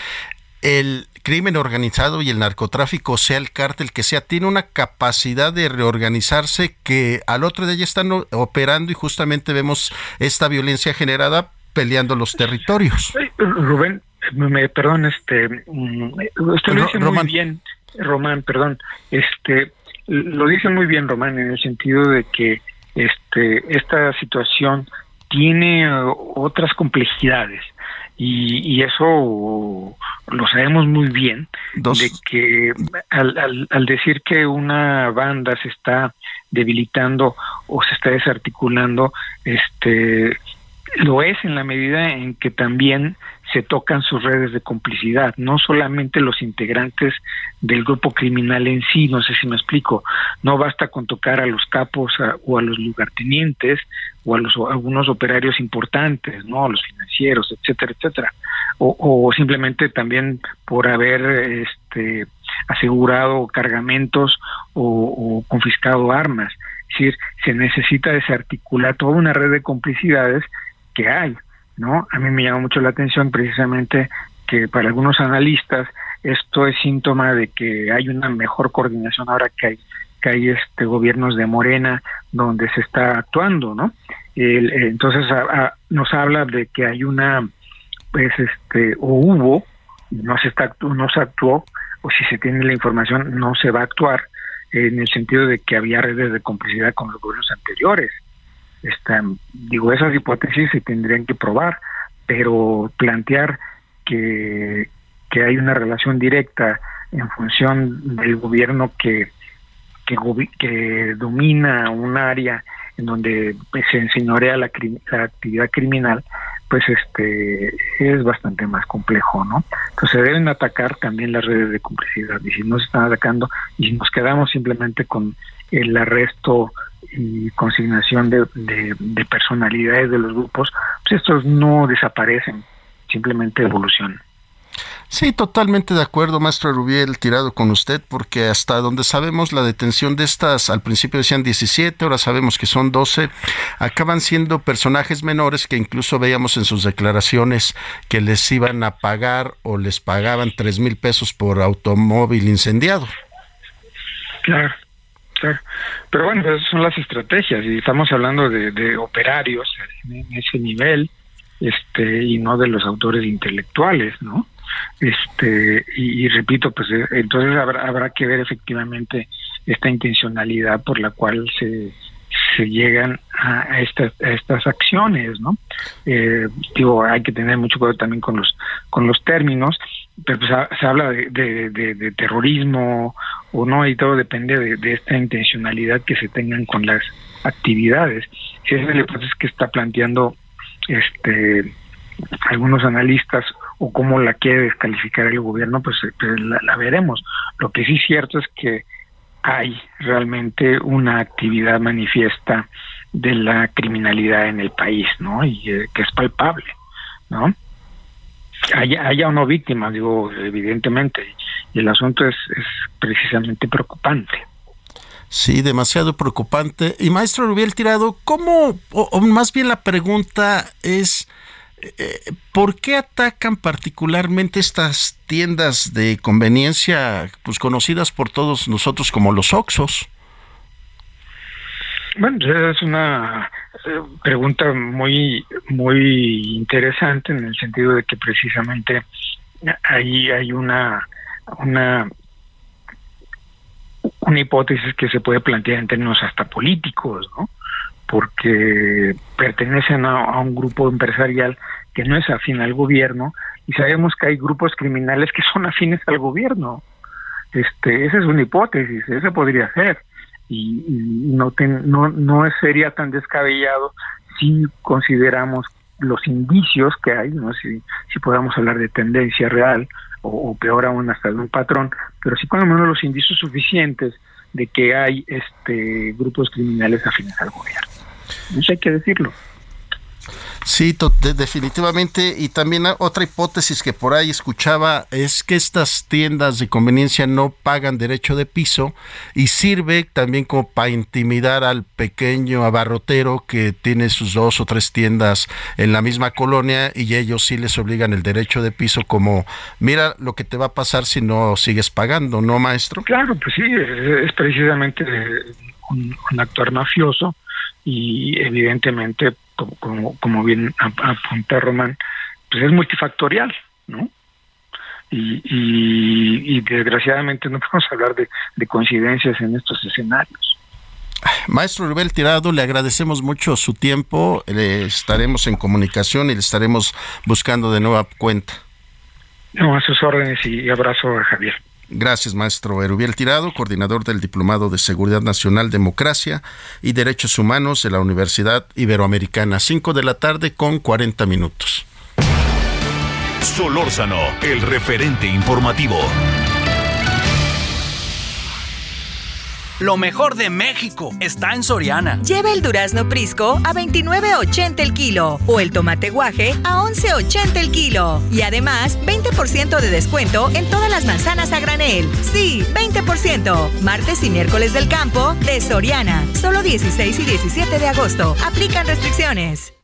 Speaker 1: el crimen organizado y el narcotráfico, sea el cártel que sea, tiene una capacidad de reorganizarse que al otro día ya están operando y justamente vemos esta violencia generada peleando los territorios.
Speaker 9: Rubén, me, perdón, este, mm, usted lo dice muy bien, Román, perdón, este, lo dice muy bien Román en el sentido de que este, esta situación tiene otras complejidades y, eso lo sabemos muy bien de que al, al, decir que una banda se está debilitando o se está desarticulando este lo es en la medida en que también se tocan sus redes de complicidad, no solamente los integrantes del grupo criminal en sí, no sé si me explico, no basta con tocar a los capos o a los lugartenientes o a los algunos operarios importantes, no, a los financieros, etcétera, etcétera, o, o simplemente también por haber este asegurado cargamentos o, o confiscado armas, es decir, se necesita desarticular toda una red de complicidades que hay ¿no? A mí me llama mucho la atención precisamente que para algunos analistas esto es síntoma de que hay una mejor coordinación ahora que hay que hay este gobiernos de Morena donde se está actuando, ¿no? entonces nos habla de que hay una pues este o hubo no se está no se actuó o si se tiene la información no se va a actuar en el sentido de que había redes de complicidad con los gobiernos anteriores digo, esas hipótesis se tendrían que probar, pero plantear que, que hay una relación directa en función del gobierno que, que, que domina un área en donde pues, se enseñorea la, la, actividad criminal, pues este es bastante más complejo, ¿no? Entonces se deben atacar también las redes de complicidad y si no se están atacando y si nos quedamos simplemente con el arresto y consignación de, de, personalidades de los grupos, pues estos no desaparecen, simplemente evolucionan.
Speaker 1: Sí, totalmente de acuerdo, maestro Rubiel, tirado con usted, porque hasta donde sabemos la detención de estas, al principio decían 17, ahora sabemos que son 12, acaban siendo personajes menores que incluso veíamos en sus declaraciones que les iban a pagar o les pagaban 3 mil pesos por automóvil incendiado.
Speaker 9: Claro. Pero bueno, esas son las estrategias y estamos hablando de, operarios en ese nivel este y no de los autores intelectuales, ¿no? Este y, repito, pues eh, entonces habrá, habrá que ver efectivamente esta intencionalidad por la cual se se llegan a, estas a estas acciones, ¿no? Eh, digo, hay que tener mucho cuidado también con los con los términos, pero pues, se habla de, de, terrorismo o no y todo depende de, esta intencionalidad que se tengan con las actividades. Esa es la hipótesis que está planteando este algunos analistas o cómo la quiere descalificar el gobierno, pues, pues la, la veremos. Lo que sí es cierto es que hay realmente una actividad manifiesta de la criminalidad en el país, ¿no? Y eh, que es palpable, ¿no? Haya, haya o no víctimas, digo, evidentemente, y el asunto es, precisamente preocupante.
Speaker 1: Sí, demasiado preocupante. Y maestro Rubiel Tirado, ¿cómo, o, más bien la pregunta es, eh, ¿por qué atacan particularmente estas tiendas de conveniencia, pues conocidas por todos nosotros como los Oxos?
Speaker 9: Bueno, es una eh, pregunta muy muy interesante en el sentido de que precisamente ahí hay una una una hipótesis que se puede plantear en términos hasta políticos, ¿no? Porque pertenecen a, un grupo empresarial que no es afín al gobierno y sabemos que hay grupos criminales que son afines al gobierno. Este, esa es una hipótesis, esa podría ser y, no, no no sería tan descabellado si consideramos los indicios que hay, no si si podamos hablar de tendencia real o, peor aún hasta de un patrón, pero sí cuando menos los indicios suficientes de que hay este grupos criminales afines al gobierno. No sé qué decirlo.
Speaker 1: Sí, definitivamente. Y también otra hipótesis que por ahí escuchaba es que estas tiendas de conveniencia no pagan derecho de piso y sirve también como para intimidar al pequeño abarrotero que tiene sus dos o tres tiendas en la misma colonia y ellos sí les obligan el derecho de piso como, mira lo que te va a pasar si no sigues pagando, ¿no, maestro?
Speaker 9: Claro, pues sí, es precisamente un, un actuar mafioso y evidentemente como, como, bien apunta Román, pues es multifactorial, ¿no? Y, y, desgraciadamente no podemos hablar de, de coincidencias en estos escenarios.
Speaker 1: Maestro Rubel Tirado, le agradecemos mucho su tiempo, le estaremos en comunicación y le estaremos buscando de nueva cuenta.
Speaker 9: No, a sus órdenes y abrazo a Javier.
Speaker 1: Gracias, maestro Erubiel Tirado, coordinador del Diplomado de Seguridad Nacional, Democracia y Derechos Humanos de la Universidad Iberoamericana. 5 de la tarde con 40 minutos.
Speaker 4: Solórzano, el referente informativo.
Speaker 10: Lo mejor de México está en Soriana.
Speaker 5: Lleva el durazno Prisco a 29.80 el kilo o el tomate guaje a 11.80 el kilo. Y además, 20% de descuento en todas las manzanas a granel. Sí, 20%. Martes y miércoles del campo de Soriana. Solo 16 y 17 de agosto. Aplican restricciones.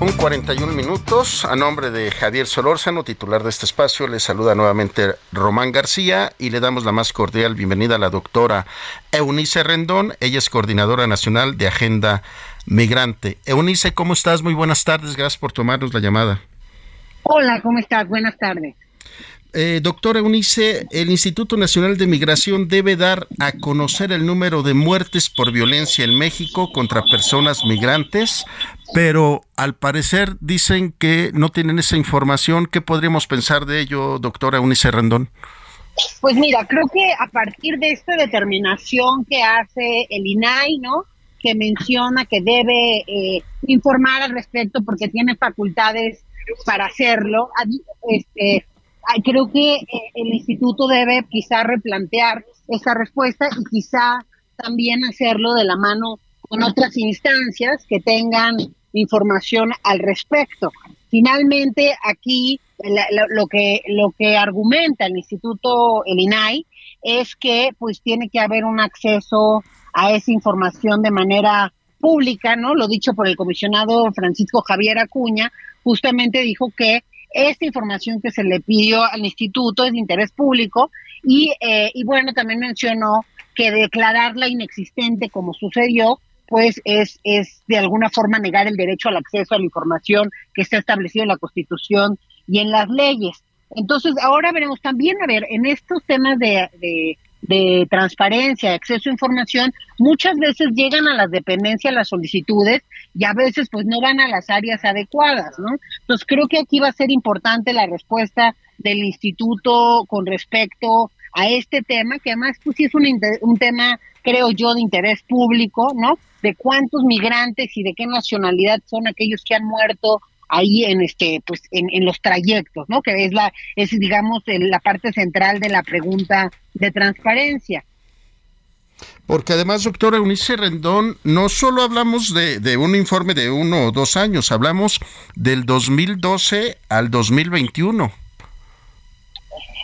Speaker 1: Un 41 minutos. A nombre de Javier Solórzano, titular de este espacio, le saluda nuevamente Román García y le damos la más cordial bienvenida a la doctora Eunice Rendón. Ella es coordinadora nacional de Agenda Migrante. Eunice, ¿cómo estás? Muy buenas tardes. Gracias por tomarnos la llamada.
Speaker 11: Hola, ¿cómo estás? Buenas tardes.
Speaker 1: Eh, doctora Eunice, el Instituto Nacional de Migración debe dar a conocer el número de muertes por violencia en México contra personas migrantes, pero al parecer dicen que no tienen esa información. ¿Qué podríamos pensar de ello, doctora Eunice Rendón?
Speaker 11: Pues mira, creo que a partir de esta determinación que hace el INAI, ¿no? Que menciona que debe eh, informar al respecto porque tiene facultades para hacerlo, este, creo que eh, el instituto debe quizá replantear esa respuesta y quizá también hacerlo de la mano con otras instancias que tengan información al respecto. Finalmente, aquí lo que lo que argumenta el instituto el INAI es que pues tiene que haber un acceso a esa información de manera pública, ¿no? Lo dicho por el comisionado Francisco Javier Acuña, justamente dijo que esta información que se le pidió al instituto es de interés público y, eh, y bueno, también mencionó que declararla inexistente como sucedió, pues es, es de alguna forma negar el derecho al acceso a la información que está establecido en la Constitución y en las leyes. Entonces, ahora veremos también, a ver, en estos temas de, de de transparencia, acceso a información, muchas veces llegan a las dependencias las solicitudes y a veces pues no van a las áreas adecuadas, ¿no? Entonces creo que aquí va a ser importante la respuesta del instituto con respecto a este tema, que además pues sí es un, un tema, creo yo, de interés público, ¿no? De cuántos migrantes y de qué nacionalidad son aquellos que han muerto ahí en este pues en, en los trayectos no que es la es digamos la parte central de la pregunta de transparencia
Speaker 1: porque además, doctora Eunice Rendón, no solo hablamos de, de, un informe de uno o dos años, hablamos del 2012 al 2021.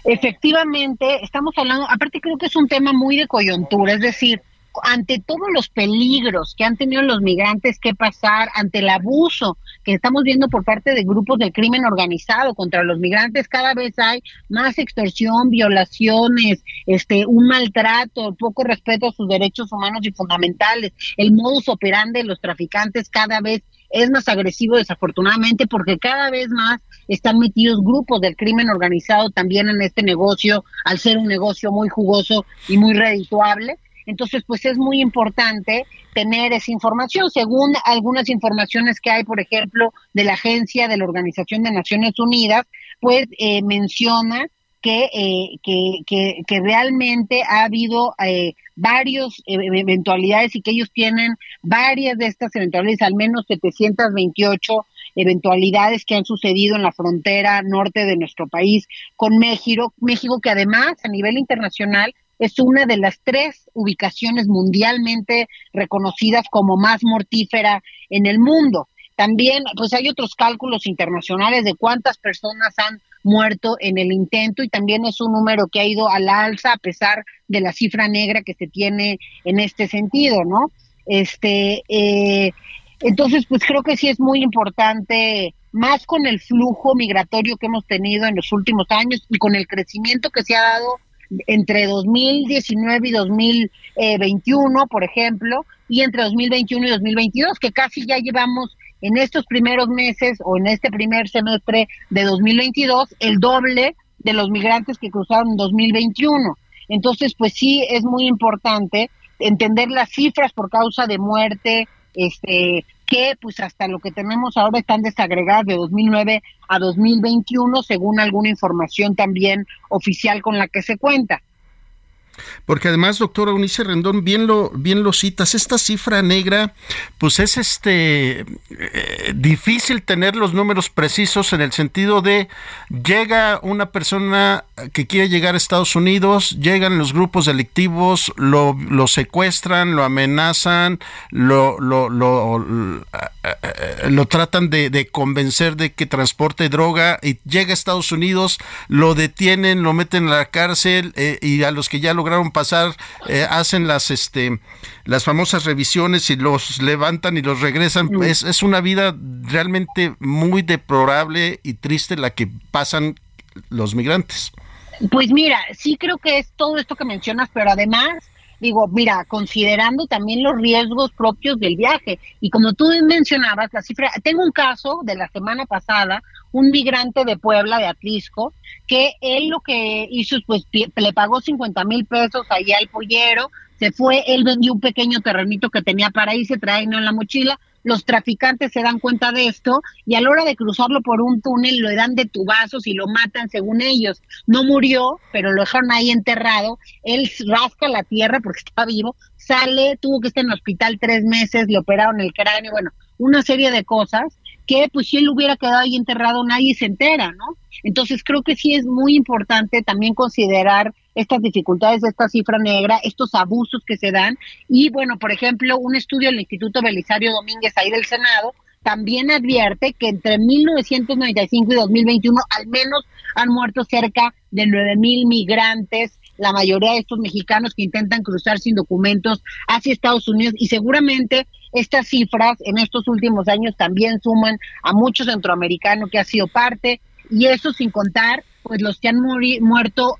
Speaker 11: Efectivamente, estamos hablando, aparte creo que es un tema muy de coyuntura, es decir, ante todos los peligros que han tenido los migrantes que pasar, ante el abuso que estamos viendo por parte de grupos de crimen organizado contra los migrantes, cada vez hay más extorsión, violaciones, este, un maltrato, poco respeto a sus derechos humanos y fundamentales. El modus operandi de los traficantes cada vez es más agresivo desafortunadamente porque cada vez más están metidos grupos del crimen organizado también en este negocio, al ser un negocio muy jugoso y muy redituable. Entonces, pues es muy importante tener esa información. Según algunas informaciones que hay, por ejemplo, de la agencia de la Organización de Naciones Unidas, pues eh, menciona que, eh, que, que, realmente ha habido eh, varias eventualidades y que ellos tienen varias de estas eventualidades, al menos 728 eventualidades que han sucedido en la frontera norte de nuestro país con México, México que además a nivel internacional es una de las tres ubicaciones mundialmente reconocidas como más mortífera en el mundo. También, pues hay otros cálculos internacionales de cuántas personas han muerto en el intento y también es un número que ha ido a la alza a pesar de la cifra negra que se tiene en este sentido, ¿no? Este, eh, entonces, pues creo que sí es muy importante, más con el flujo migratorio que hemos tenido en los últimos años y con el crecimiento que se ha dado entre 2019 y 2021, por ejemplo, y entre 2021 y 2022, que casi ya llevamos en estos primeros meses o en este primer semestre de 2022 el doble de los migrantes que cruzaron en 2021. Entonces, pues sí es muy importante entender las cifras por causa de muerte, este, que pues hasta lo que tenemos ahora están desagregadas de 2009 a 2021 según alguna información también oficial con la que se cuenta.
Speaker 1: Porque además, doctora Unice Rendón, bien lo, bien lo citas, esta cifra negra, pues es este eh, difícil tener los números precisos en el sentido de llega una persona que quiere llegar a Estados Unidos, llegan los grupos delictivos, lo, lo secuestran, lo amenazan, lo, lo, lo, eh, tratan de, de convencer de que transporte droga y llega a Estados Unidos, lo detienen, lo meten a la cárcel eh, y a los que ya lo lograron pasar, eh, hacen las este las famosas revisiones y los levantan y los regresan. Mm. Es, es una vida realmente muy deplorable y triste la que pasan los migrantes.
Speaker 11: Pues mira, sí creo que es todo esto que mencionas, pero además digo, mira, considerando también los riesgos propios del viaje. Y como tú mencionabas, la cifra, tengo un caso de la semana pasada, un migrante de Puebla, de Atlisco, que él lo que hizo, pues le pagó 50 mil pesos allá al pollero, se fue, él vendió un pequeño terrenito que tenía para irse, traerlo en la mochila, los traficantes se dan cuenta de esto y a la hora de cruzarlo por un túnel lo dan de tubazos y lo matan según ellos. No murió, pero lo dejaron ahí enterrado. Él rasca la tierra porque está vivo, sale, tuvo que estar en el hospital tres meses, le operaron el cráneo, bueno, una serie de cosas que pues si él hubiera quedado ahí enterrado nadie se entera, ¿no? Entonces creo que sí es muy importante también considerar estas dificultades de esta cifra negra, estos abusos que se dan. Y bueno, por ejemplo, un estudio del Instituto Belisario Domínguez ahí del Senado también advierte que entre 1995 y 2021 al menos han muerto cerca de 9 mil migrantes, la mayoría de estos mexicanos que intentan cruzar sin documentos hacia Estados Unidos y seguramente estas cifras en estos últimos años también suman a muchos centroamericanos que ha sido parte y eso sin contar pues los que han muerto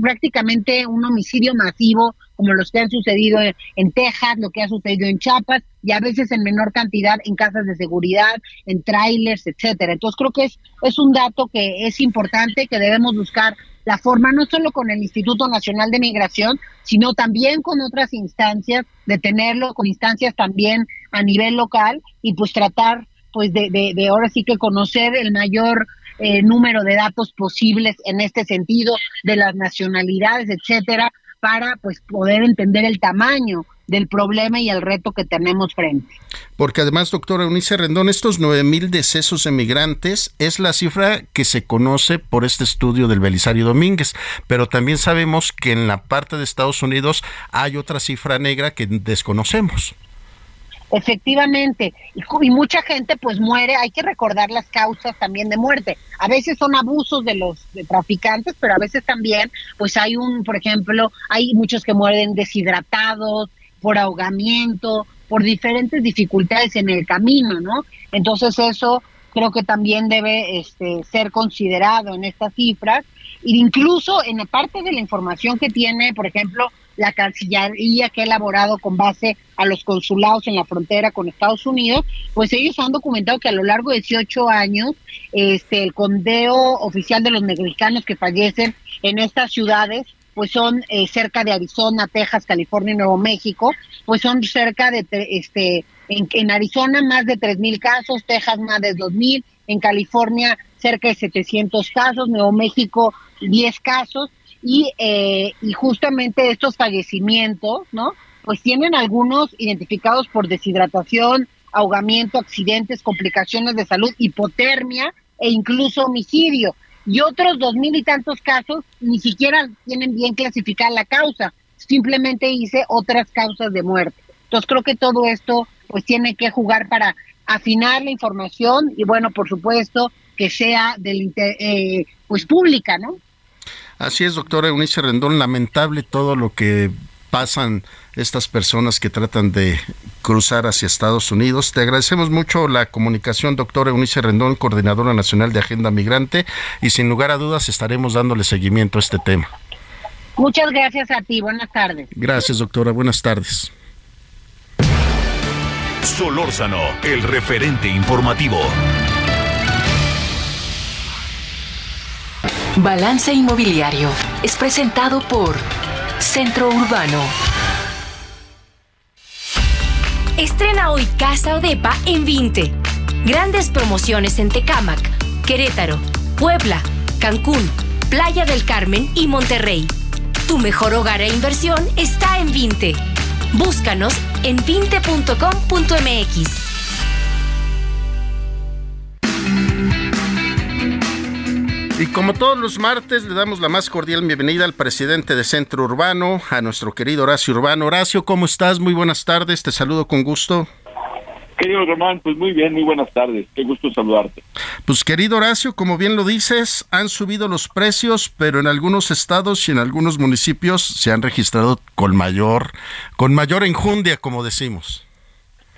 Speaker 11: prácticamente un homicidio masivo como los que han sucedido en, Texas, lo que ha sucedido en Chiapas y a veces en menor cantidad en casas de seguridad, en trailers, etcétera. Entonces creo que es es un dato que es importante que debemos buscar la forma no solo con el Instituto Nacional de Migración, sino también con otras instancias de tenerlo, con instancias también a nivel local y pues tratar pues de, de, de ahora sí que conocer el mayor eh, número de datos posibles en este sentido, de las nacionalidades, etcétera, para pues poder entender el tamaño del problema y el reto que tenemos frente.
Speaker 1: Porque además, doctora Eunice Rendón, estos nueve mil decesos de es la cifra que se conoce por este estudio del Belisario Domínguez, pero también sabemos que en la parte de Estados Unidos hay otra cifra negra que desconocemos.
Speaker 11: Efectivamente, y, mucha gente pues muere, hay que recordar las causas también de muerte. A veces son abusos de los traficantes, pero a veces también pues hay un, por ejemplo, hay muchos que mueren deshidratados, por ahogamiento, por diferentes dificultades en el camino, ¿no? Entonces eso creo que también debe este, ser considerado en estas cifras. E incluso en la parte de la información que tiene, por ejemplo, la Cancillería que ha elaborado con base a los consulados en la frontera con Estados Unidos, pues ellos han documentado que a lo largo de 18 años, este, el condeo oficial de los mexicanos que fallecen en estas ciudades pues son eh, cerca de Arizona, Texas, California y Nuevo México, pues son cerca de, este, en, en Arizona más de 3.000 casos, Texas más de 2.000, en California cerca de 700 casos, Nuevo México 10 casos, y, eh, y justamente estos fallecimientos, ¿no? Pues tienen algunos identificados por deshidratación, ahogamiento, accidentes, complicaciones de salud, hipotermia e incluso homicidio. Y otros dos mil y tantos casos ni siquiera tienen bien clasificada la causa, simplemente hice otras causas de muerte. Entonces creo que todo esto pues tiene que jugar para afinar la información y bueno, por supuesto que sea del eh, pues pública, ¿no?
Speaker 1: Así es, doctora Eunice Rendón, lamentable todo lo que pasan estas personas que tratan de cruzar hacia Estados Unidos. Te agradecemos mucho la comunicación, doctora Eunice Rendón, coordinadora nacional de Agenda Migrante, y sin lugar a dudas estaremos dándole seguimiento a este tema.
Speaker 11: Muchas gracias a ti, buenas tardes.
Speaker 1: Gracias, doctora, buenas tardes.
Speaker 4: Solórzano, el referente informativo.
Speaker 2: Balance Inmobiliario es presentado por Centro Urbano.
Speaker 12: Estrena hoy Casa Odepa en 20. Grandes promociones en Tecámac, Querétaro, Puebla, Cancún, Playa del Carmen y Monterrey. Tu mejor hogar e inversión está en 20. Búscanos en 20.com.mx.
Speaker 1: Y como todos los martes, le damos la más cordial bienvenida al presidente de Centro Urbano, a nuestro querido Horacio Urbano. Horacio, ¿cómo estás? Muy buenas tardes, te saludo con gusto.
Speaker 13: Querido Román, pues muy bien, muy buenas tardes, qué gusto saludarte.
Speaker 1: Pues querido Horacio, como bien lo dices, han subido los precios, pero en algunos estados y en algunos municipios se han registrado con mayor, con mayor enjundia, como decimos.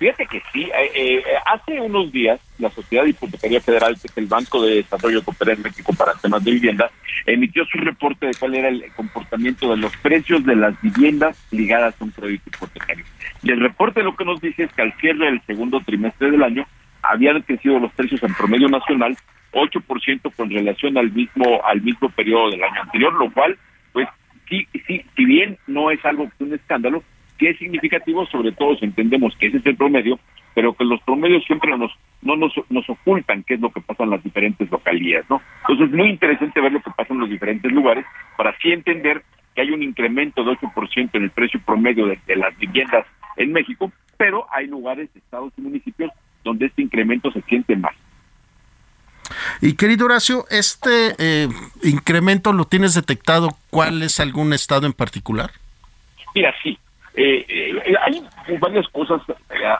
Speaker 13: Fíjate que sí, eh, eh, hace unos días la Sociedad Hipotecaria Federal, que es el Banco de Desarrollo que en México para temas de vivienda, emitió su reporte de cuál era el comportamiento de los precios de las viviendas ligadas a un crédito hipotecario. Y el reporte lo que nos dice es que al cierre del segundo trimestre del año habían crecido los precios en promedio nacional 8% con relación al mismo al mismo periodo del año anterior, lo cual, pues sí, sí, si bien no es algo que un escándalo, que es significativo, sobre todo si entendemos que ese es el promedio, pero que los promedios siempre nos no nos, nos ocultan qué es lo que pasa en las diferentes localidades, ¿no? Entonces es muy interesante ver lo que pasa en los diferentes lugares para así entender que hay un incremento de 8% en el precio promedio de, las viviendas en México, pero hay lugares, estados y municipios donde este incremento se siente más.
Speaker 1: Y querido Horacio, ¿este eh, incremento lo tienes detectado? ¿Cuál es algún estado en particular?
Speaker 13: Mira, sí, eh, eh, hay varias cosas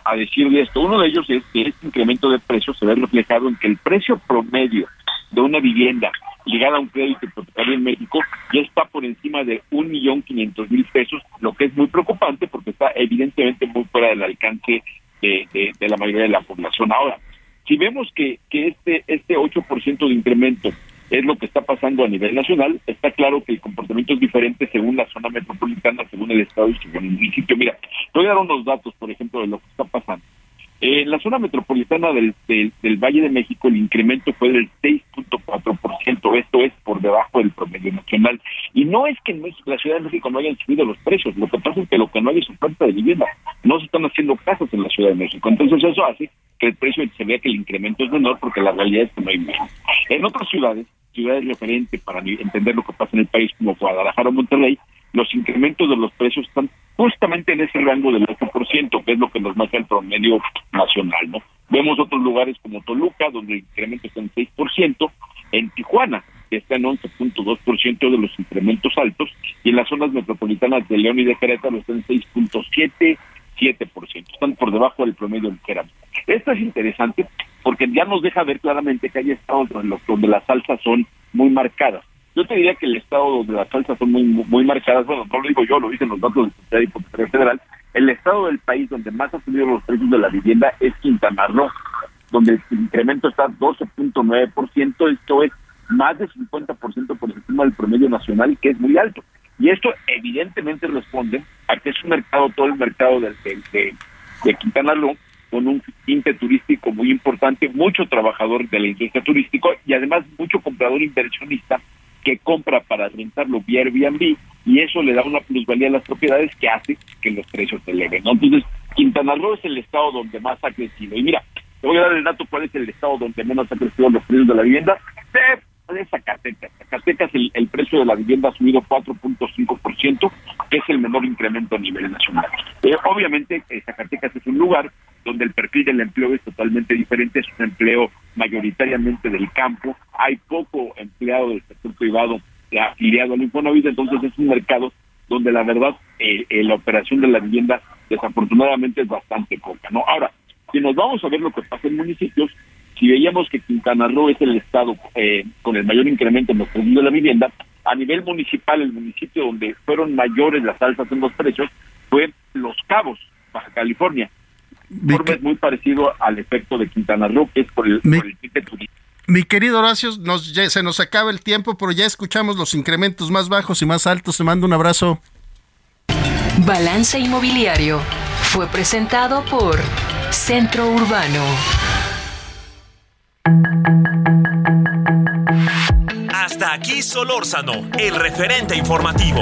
Speaker 13: a, decir de esto. Uno de ellos es que este incremento de precios se ve reflejado en que el precio promedio de una vivienda ligada a un crédito hipotecario en México ya está por encima de un millón quinientos mil pesos, lo que es muy preocupante porque está evidentemente muy fuera del alcance de, de, la mayoría de la población. Ahora, si vemos que, que este, este 8% de incremento es lo que está pasando a nivel nacional. Está claro que el comportamiento es diferente según la zona metropolitana, según el estado y según el municipio. Mira, voy a dar unos datos, por ejemplo, de lo que está pasando. En la zona metropolitana del, del, Valle de México el incremento fue del 6.4%, esto es por debajo del promedio nacional. Y no es que en la Ciudad de México no hayan subido los precios, lo que pasa es que lo que no hay es oferta de vivienda, no se están haciendo casas en la Ciudad de México. Entonces eso hace que el precio se vea que el incremento es menor porque la realidad es que no hay menos. En otras ciudades, ciudades referentes para entender lo que pasa en el país como Guadalajara o Monterrey, los incrementos de los precios están justamente en ese rango del 8%, que es lo que nos marca el promedio nacional, ¿no? Vemos otros lugares como Toluca, donde el incremento está en 6%, en Tijuana, que está en 11.2% de los incrementos altos, y en las zonas metropolitanas de León y de Querétaro está en 6.7%, 7%. Están por debajo del promedio del que Esto es interesante porque ya nos deja ver claramente que hay estados donde, las alzas son muy marcadas. Yo te diría que el estado donde las alzas son muy muy marcadas, bueno, no lo digo yo, lo dicen los datos del Secretaría Federal, el estado del país donde más han subido los precios de la vivienda es Quintana Roo, donde el incremento está 12.9%, esto es más de 50% por encima del promedio nacional, que es muy alto. Y esto evidentemente responde a que es un mercado, todo el mercado de, de, de Quintana Roo, con un tinte turístico muy importante, mucho trabajador de la industria turística y además mucho comprador inversionista que compra para rentarlo vía Airbnb y eso le da una plusvalía a las propiedades que hace que los precios se eleven. Entonces, Quintana Roo es el estado donde más ha crecido. Y mira, te voy a dar el dato cuál es el estado donde menos ha crecido los precios de la vivienda de Zacatecas. Zacatecas el, precio de la vivienda ha subido 4.5%, que es el menor incremento a nivel nacional. Eh, obviamente, eh, Zacatecas es un lugar donde el perfil del empleo es totalmente diferente, es un empleo mayoritariamente del campo, hay poco empleado del sector privado afiliado al Infonavit, entonces es un mercado donde la verdad eh, la operación de la vivienda desafortunadamente es bastante poca. no Ahora, si nos vamos a ver lo que pasa en municipios, si veíamos que Quintana Roo es el estado eh, con el mayor incremento en los precios de la vivienda, a nivel municipal, el municipio donde fueron mayores las alzas en los precios fue Los Cabos, Baja California. Es muy parecido al efecto de Quintana Roo, que es por el, mi, turístico.
Speaker 1: Mi querido Horacio, nos, se nos acaba el tiempo, pero ya escuchamos los incrementos más bajos y más altos. Te mando un abrazo.
Speaker 2: Balance Inmobiliario fue presentado por Centro Urbano.
Speaker 4: Hasta aquí Solórzano, el referente informativo.